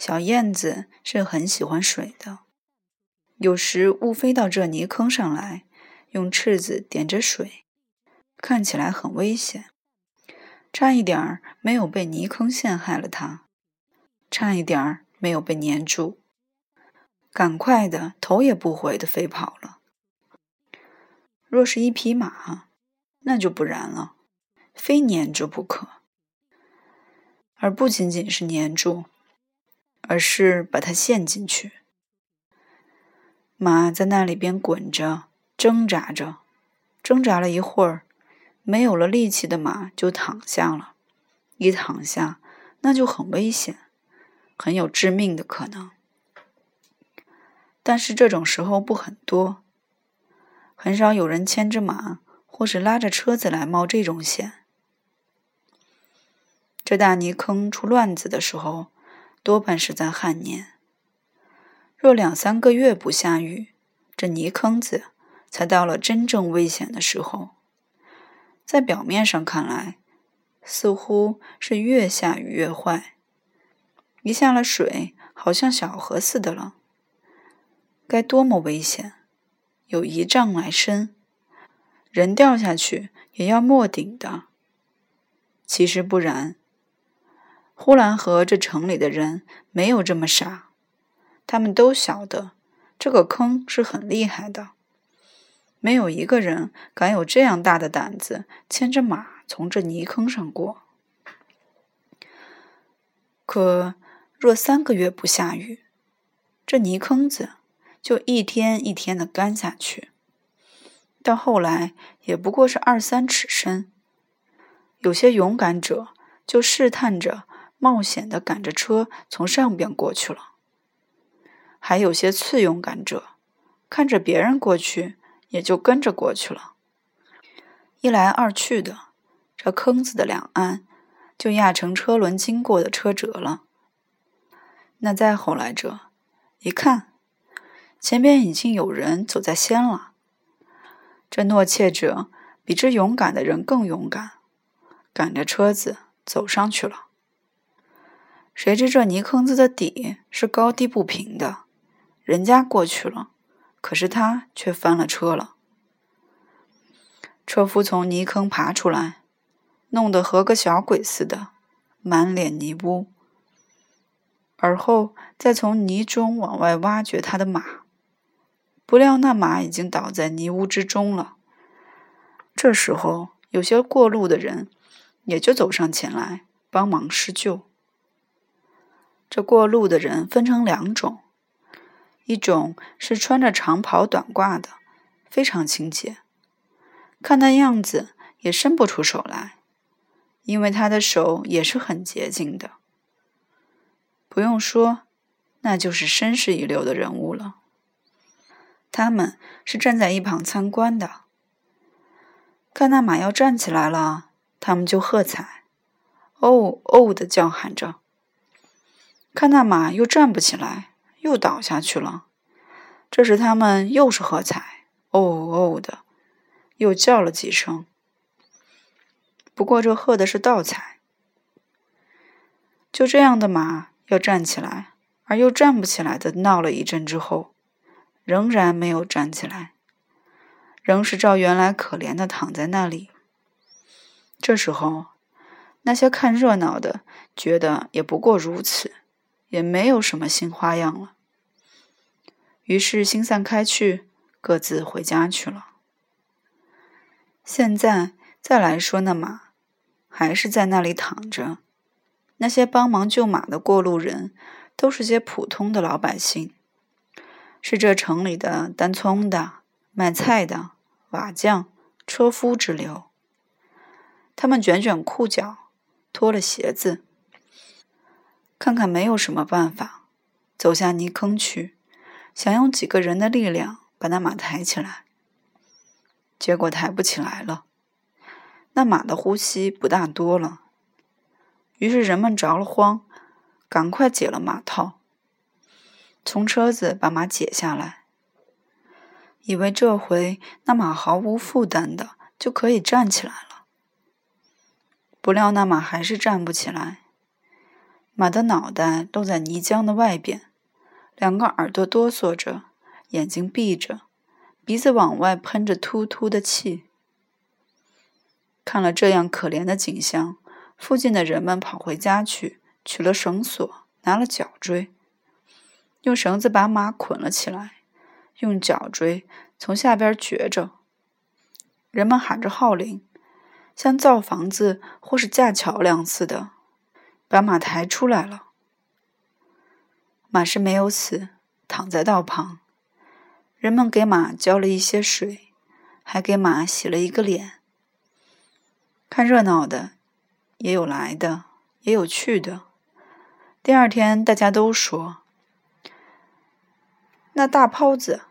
小燕子是很喜欢水的，有时误飞到这泥坑上来，用翅子点着水，看起来很危险，差一点儿没有被泥坑陷害了它，差一点儿没有被粘住，赶快的头也不回的飞跑了。若是一匹马，那就不然了，非粘住不可，而不仅仅是粘住。而是把它陷进去。马在那里边滚着，挣扎着，挣扎了一会儿，没有了力气的马就躺下了。一躺下，那就很危险，很有致命的可能。但是这种时候不很多，很少有人牵着马或是拉着车子来冒这种险。这大泥坑出乱子的时候。多半是在旱年。若两三个月不下雨，这泥坑子才到了真正危险的时候。在表面上看来，似乎是越下雨越坏。一下了水，好像小河似的了。该多么危险！有一丈来深，人掉下去也要没顶的。其实不然。呼兰河这城里的人没有这么傻，他们都晓得这个坑是很厉害的，没有一个人敢有这样大的胆子牵着马从这泥坑上过。可若三个月不下雨，这泥坑子就一天一天的干下去，到后来也不过是二三尺深。有些勇敢者就试探着。冒险的赶着车从上边过去了，还有些次勇敢者看着别人过去，也就跟着过去了。一来二去的，这坑子的两岸就压成车轮经过的车辙了。那再后来者一看，前边已经有人走在先了。这懦怯者比这勇敢的人更勇敢，赶着车子走上去了。谁知这泥坑子的底是高低不平的，人家过去了，可是他却翻了车了。车夫从泥坑爬出来，弄得和个小鬼似的，满脸泥污，而后再从泥中往外挖掘他的马，不料那马已经倒在泥污之中了。这时候，有些过路的人也就走上前来帮忙施救。这过路的人分成两种，一种是穿着长袍短褂的，非常清洁，看那样子也伸不出手来，因为他的手也是很洁净的。不用说，那就是绅士一流的人物了。他们是站在一旁参观的，看那马要站起来了，他们就喝彩，哦哦的叫喊着。看那马又站不起来，又倒下去了。这时他们又是喝彩，哦哦的，又叫了几声。不过这喝的是倒彩。就这样的马要站起来，而又站不起来的闹了一阵之后，仍然没有站起来，仍是照原来可怜的躺在那里。这时候，那些看热闹的觉得也不过如此。也没有什么新花样了，于是心散开去，各自回家去了。现在再来说，那马还是在那里躺着。那些帮忙救马的过路人，都是些普通的老百姓，是这城里的担葱的、卖菜的、瓦匠、车夫之流。他们卷卷裤脚，脱了鞋子。看看没有什么办法，走下泥坑去，想用几个人的力量把那马抬起来，结果抬不起来了。那马的呼吸不大多了，于是人们着了慌，赶快解了马套，从车子把马解下来，以为这回那马毫无负担的就可以站起来了。不料那马还是站不起来。马的脑袋露在泥浆的外边，两个耳朵哆嗦着，眼睛闭着，鼻子往外喷着突突的气。看了这样可怜的景象，附近的人们跑回家去，取了绳索，拿了脚锥，用绳子把马捆了起来，用脚锥从下边撅着。人们喊着号令，像造房子或是架桥梁似的，把马抬出来了。马是没有死，躺在道旁。人们给马浇了一些水，还给马洗了一个脸。看热闹的，也有来的，也有去的。第二天，大家都说：“那大泡子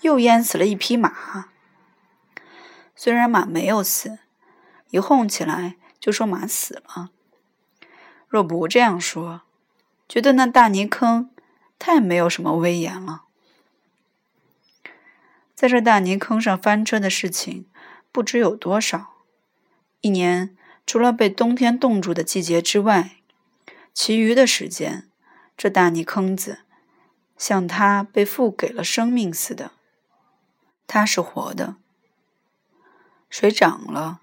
又淹死了一匹马。”虽然马没有死，一哄起来就说马死了。若不这样说，觉得那大泥坑太没有什么威严了。在这大泥坑上翻车的事情不知有多少。一年除了被冬天冻住的季节之外，其余的时间，这大泥坑子像它被赋给了生命似的，它是活的。水涨了，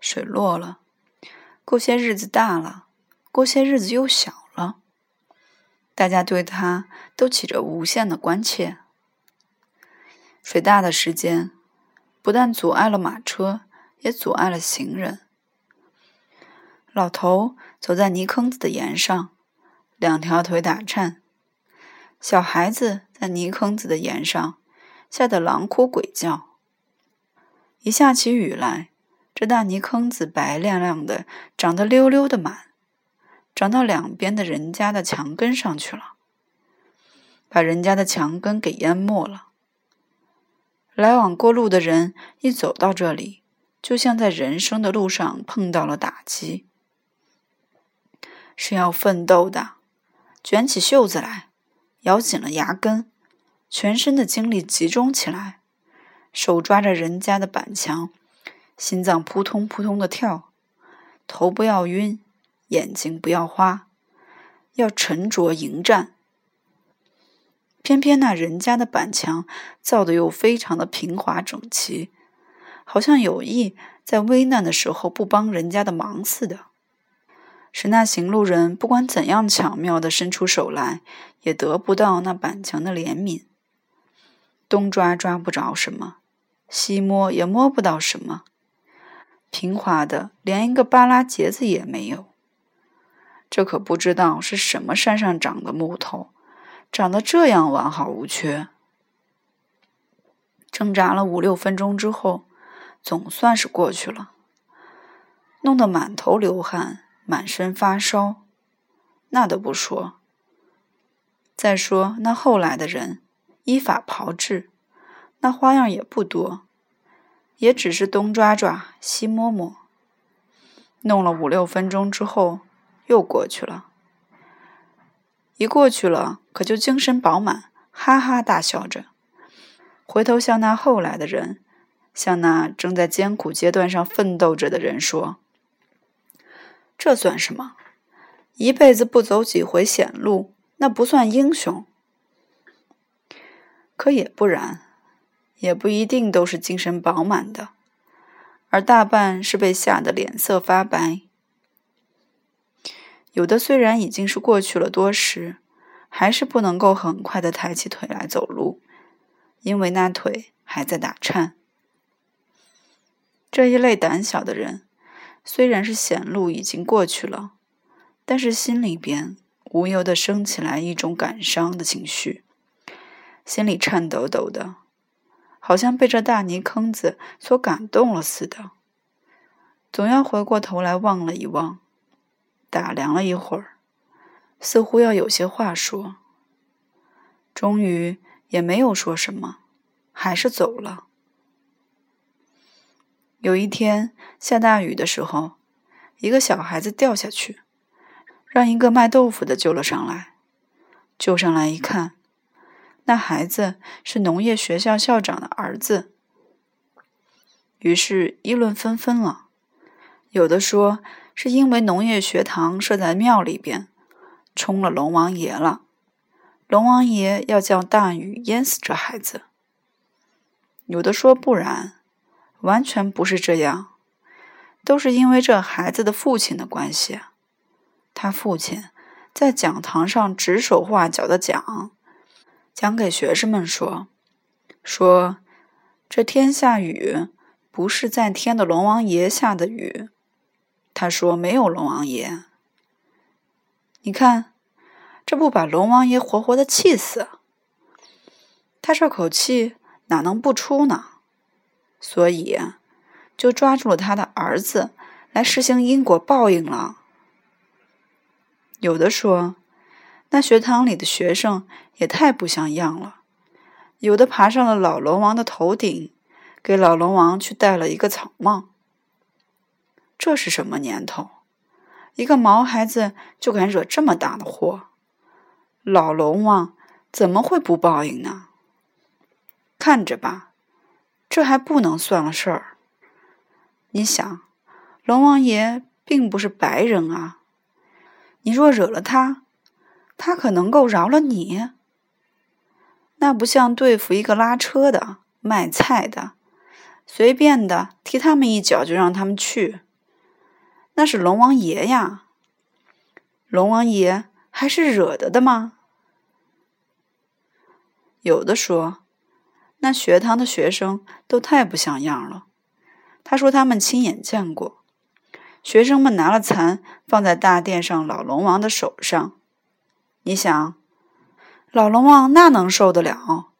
水落了，过些日子大了，过些日子又小了，大家对他都起着无限的关切。水大的时间，不但阻碍了马车。也阻碍了行人。老头走在泥坑子的沿上，两条腿打颤；小孩子在泥坑子的沿上，吓得狼哭鬼叫。一下起雨来，这大泥坑子白亮亮的，长得溜溜的满，长到两边的人家的墙根上去了，把人家的墙根给淹没了。来往过路的人一走到这里。就像在人生的路上碰到了打击，是要奋斗的，卷起袖子来，咬紧了牙根，全身的精力集中起来，手抓着人家的板墙，心脏扑通扑通的跳，头不要晕，眼睛不要花，要沉着迎战。偏偏那人家的板墙造的又非常的平滑整齐。好像有意在危难的时候不帮人家的忙似的，使那行路人不管怎样巧妙地伸出手来，也得不到那板墙的怜悯。东抓抓不着什么，西摸也摸不到什么，平滑的连一个巴拉结子也没有。这可不知道是什么山上长的木头，长得这样完好无缺。挣扎了五六分钟之后。总算是过去了，弄得满头流汗，满身发烧，那都不说。再说那后来的人，依法炮制，那花样也不多，也只是东抓抓，西摸摸，弄了五六分钟之后，又过去了。一过去了，可就精神饱满，哈哈大笑着，回头向那后来的人。向那正在艰苦阶段上奋斗着的人说：“这算什么？一辈子不走几回险路，那不算英雄。可也不然，也不一定都是精神饱满的，而大半是被吓得脸色发白。有的虽然已经是过去了多时，还是不能够很快的抬起腿来走路，因为那腿还在打颤。”这一类胆小的人，虽然是险路已经过去了，但是心里边无由的升起来一种感伤的情绪，心里颤抖抖的，好像被这大泥坑子所感动了似的，总要回过头来望了一望，打量了一会儿，似乎要有些话说，终于也没有说什么，还是走了。有一天下大雨的时候，一个小孩子掉下去，让一个卖豆腐的救了上来。救上来一看，那孩子是农业学校校长的儿子。于是议论纷纷了。有的说是因为农业学堂设在庙里边，冲了龙王爷了。龙王爷要叫大禹淹死这孩子。有的说不然，完全不是这样，都是因为这孩子的父亲的关系。他父亲在讲堂上指手画脚的讲，讲给学生们说，说这天下雨不是在天的龙王爷下的雨。他说没有龙王爷，你看。这不把龙王爷活活的气死？他这口气哪能不出呢？所以就抓住了他的儿子来实行因果报应了。有的说，那学堂里的学生也太不像样了。有的爬上了老龙王的头顶，给老龙王去戴了一个草帽。这是什么年头？一个毛孩子就敢惹这么大的祸？老龙王怎么会不报应呢？看着吧，这还不能算了事儿。你想，龙王爷并不是白人啊，你若惹了他，他可能够饶了你？那不像对付一个拉车的、卖菜的，随便的踢他们一脚就让他们去。那是龙王爷呀，龙王爷。还是惹得的吗？有的说，那学堂的学生都太不像样了。他说他们亲眼见过，学生们拿了蚕放在大殿上老龙王的手上。你想，老龙王那能受得了？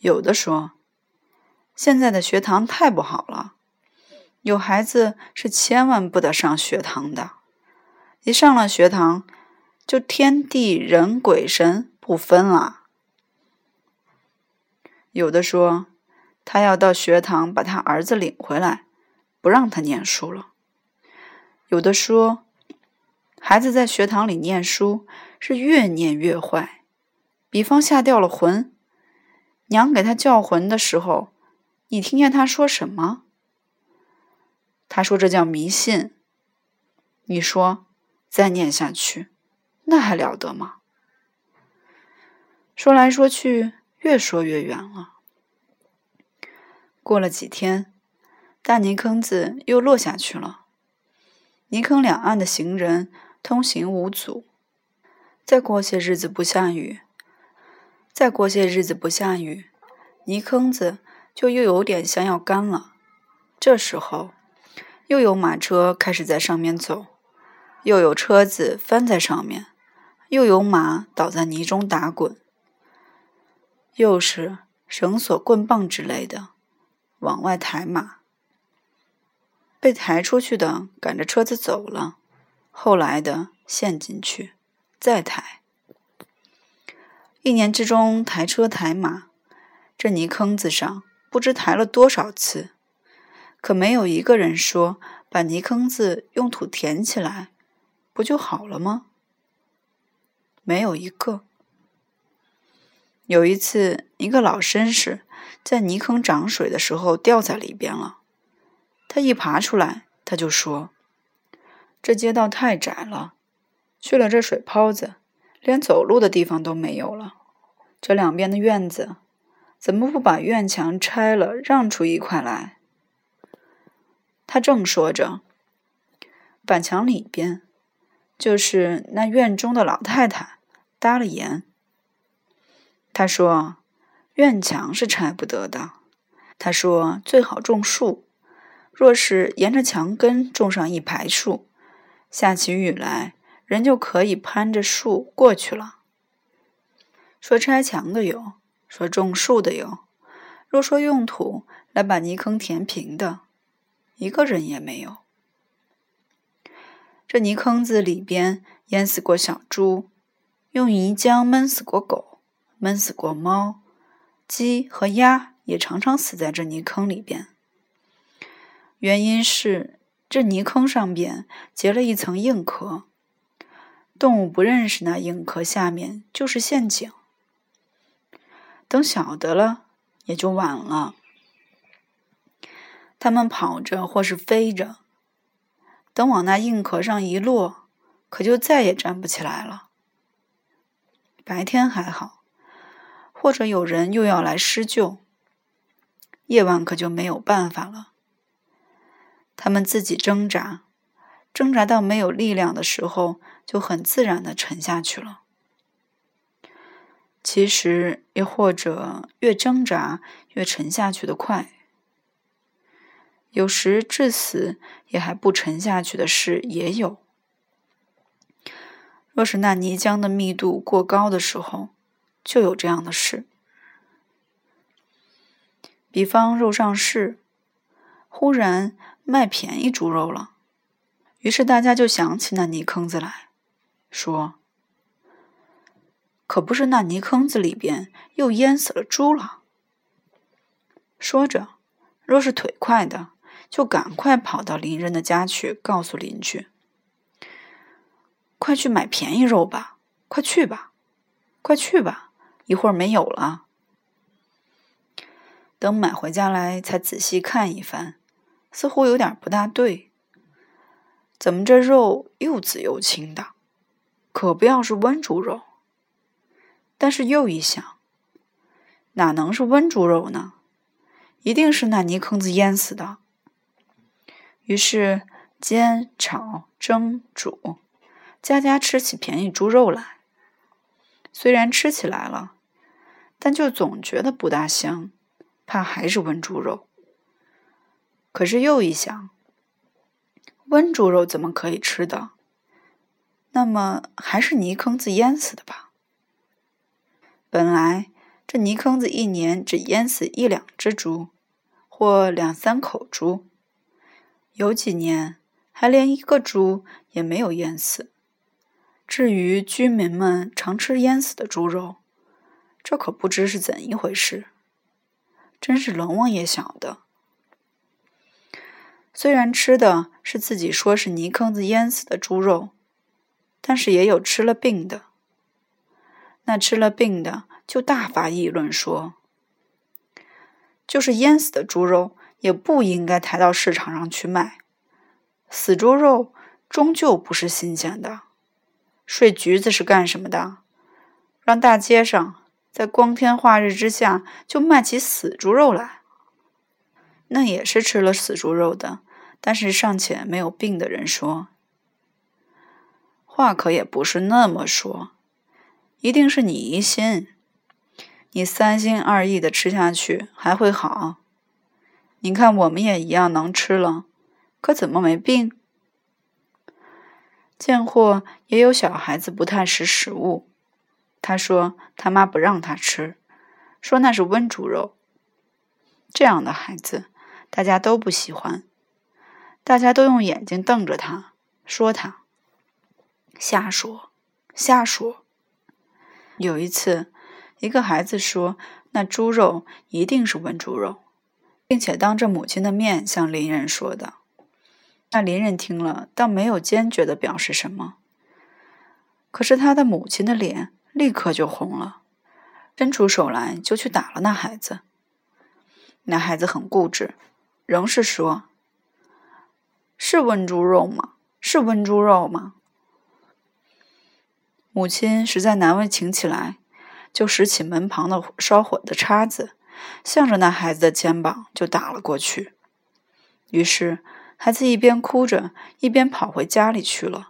有的说，现在的学堂太不好了，有孩子是千万不得上学堂的，一上了学堂。就天地人鬼神不分了。有的说，他要到学堂把他儿子领回来，不让他念书了。有的说，孩子在学堂里念书是越念越坏，比方吓掉了魂，娘给他叫魂的时候，你听见他说什么？他说这叫迷信。你说再念下去。那还了得吗？说来说去，越说越远了。过了几天，大泥坑子又落下去了。泥坑两岸的行人通行无阻。再过些日子不下雨，再过些日子不下雨，泥坑子就又有点像要干了。这时候，又有马车开始在上面走，又有车子翻在上面。又有马倒在泥中打滚，又是绳索、棍棒之类的往外抬马。被抬出去的赶着车子走了，后来的陷进去，再抬。一年之中抬车抬马，这泥坑子上不知抬了多少次，可没有一个人说把泥坑子用土填起来，不就好了吗？没有一个。有一次，一个老绅士在泥坑涨水的时候掉在里边了。他一爬出来，他就说：“这街道太窄了，去了这水泡子，连走路的地方都没有了。这两边的院子，怎么不把院墙拆了，让出一块来？”他正说着，板墙里边。就是那院中的老太太搭了檐。他说：“院墙是拆不得的。他说最好种树，若是沿着墙根种上一排树，下起雨来，人就可以攀着树过去了。”说拆墙的有，说种树的有，若说用土来把泥坑填平的，一个人也没有。这泥坑子里边淹死过小猪，用泥浆闷死过狗，闷死过猫，鸡和鸭也常常死在这泥坑里边。原因是这泥坑上边结了一层硬壳，动物不认识那硬壳下面就是陷阱。等晓得了，也就晚了。它们跑着或是飞着。等往那硬壳上一落，可就再也站不起来了。白天还好，或者有人又要来施救，夜晚可就没有办法了。他们自己挣扎，挣扎到没有力量的时候，就很自然的沉下去了。其实，又或者越挣扎越沉下去的快。有时至死也还不沉下去的事也有。若是那泥浆的密度过高的时候，就有这样的事。比方肉上市，忽然卖便宜猪肉了，于是大家就想起那泥坑子来，说：“可不是那泥坑子里边又淹死了猪了。”说着，若是腿快的，就赶快跑到邻人的家去，告诉邻居。快去买便宜肉吧！快去吧，快去吧！一会儿没有了。等买回家来，才仔细看一番，似乎有点不大对。怎么这肉又紫又青的？可不要是温猪肉。但是又一想，哪能是温猪肉呢？一定是那泥坑子淹死的。于是煎、炒、蒸、煮。家家吃起便宜猪肉来，虽然吃起来了，但就总觉得不大香，怕还是温猪肉。可是又一想，温猪肉怎么可以吃的？那么还是泥坑子淹死的吧？本来这泥坑子一年只淹死一两只猪，或两三口猪，有几年还连一个猪也没有淹死。至于居民们常吃淹死的猪肉，这可不知是怎一回事。真是龙王爷晓得。虽然吃的是自己说是泥坑子淹死的猪肉，但是也有吃了病的。那吃了病的就大发议论说：“就是淹死的猪肉，也不应该抬到市场上去卖。死猪肉终究不是新鲜的。”睡橘子是干什么的？让大街上在光天化日之下就卖起死猪肉来，那也是吃了死猪肉的，但是尚且没有病的人说话，可也不是那么说，一定是你疑心，你三心二意的吃下去还会好？你看我们也一样能吃了，可怎么没病？贱货也有小孩子不太识时务，他说他妈不让他吃，说那是温猪肉。这样的孩子，大家都不喜欢，大家都用眼睛瞪着他，说他瞎说瞎说。有一次，一个孩子说那猪肉一定是温猪肉，并且当着母亲的面向邻人说的。那邻人听了，倒没有坚决的表示什么。可是他的母亲的脸立刻就红了，伸出手来就去打了那孩子。那孩子很固执，仍是说：“是温猪肉吗？是温猪肉吗？”母亲实在难为情起来，就拾起门旁的烧火的叉子，向着那孩子的肩膀就打了过去。于是。孩子一边哭着，一边跑回家里去了。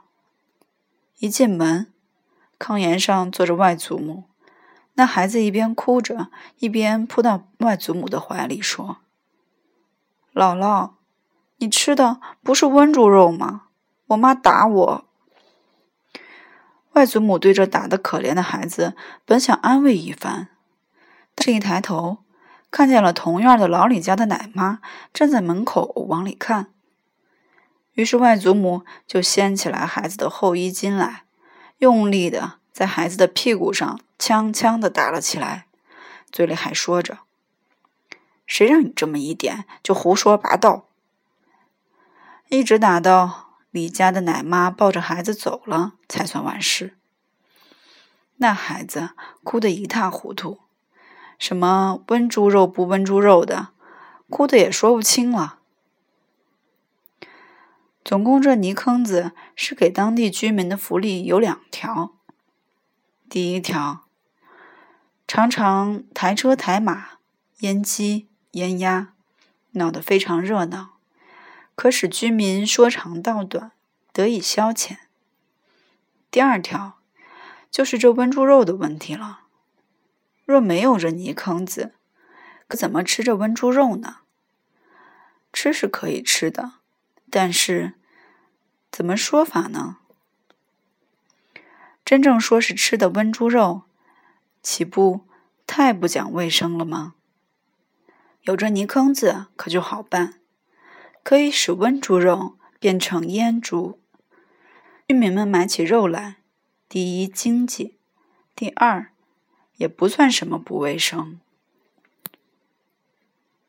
一进门，炕沿上坐着外祖母。那孩子一边哭着，一边扑到外祖母的怀里，说：“姥姥，你吃的不是温猪肉吗？我妈打我。”外祖母对着打得可怜的孩子，本想安慰一番，但是一抬头，看见了同院的老李家的奶妈站在门口往里看。于是外祖母就掀起来孩子的后衣襟来，用力的在孩子的屁股上锵锵的打了起来，嘴里还说着：“谁让你这么一点就胡说八道！”一直打到李家的奶妈抱着孩子走了，才算完事。那孩子哭得一塌糊涂，什么温猪肉不温猪肉的，哭得也说不清了。总共这泥坑子是给当地居民的福利有两条。第一条，常常抬车抬马、阉鸡阉鸭，闹得非常热闹，可使居民说长道短，得以消遣。第二条，就是这温猪肉的问题了。若没有这泥坑子，可怎么吃这温猪肉呢？吃是可以吃的，但是怎么说法呢？真正说是吃的温猪肉，岂不太不讲卫生了吗？有这泥坑子可就好办，可以使温猪肉变成阉猪，居民们买起肉来，第一经济，第二也不算什么不卫生。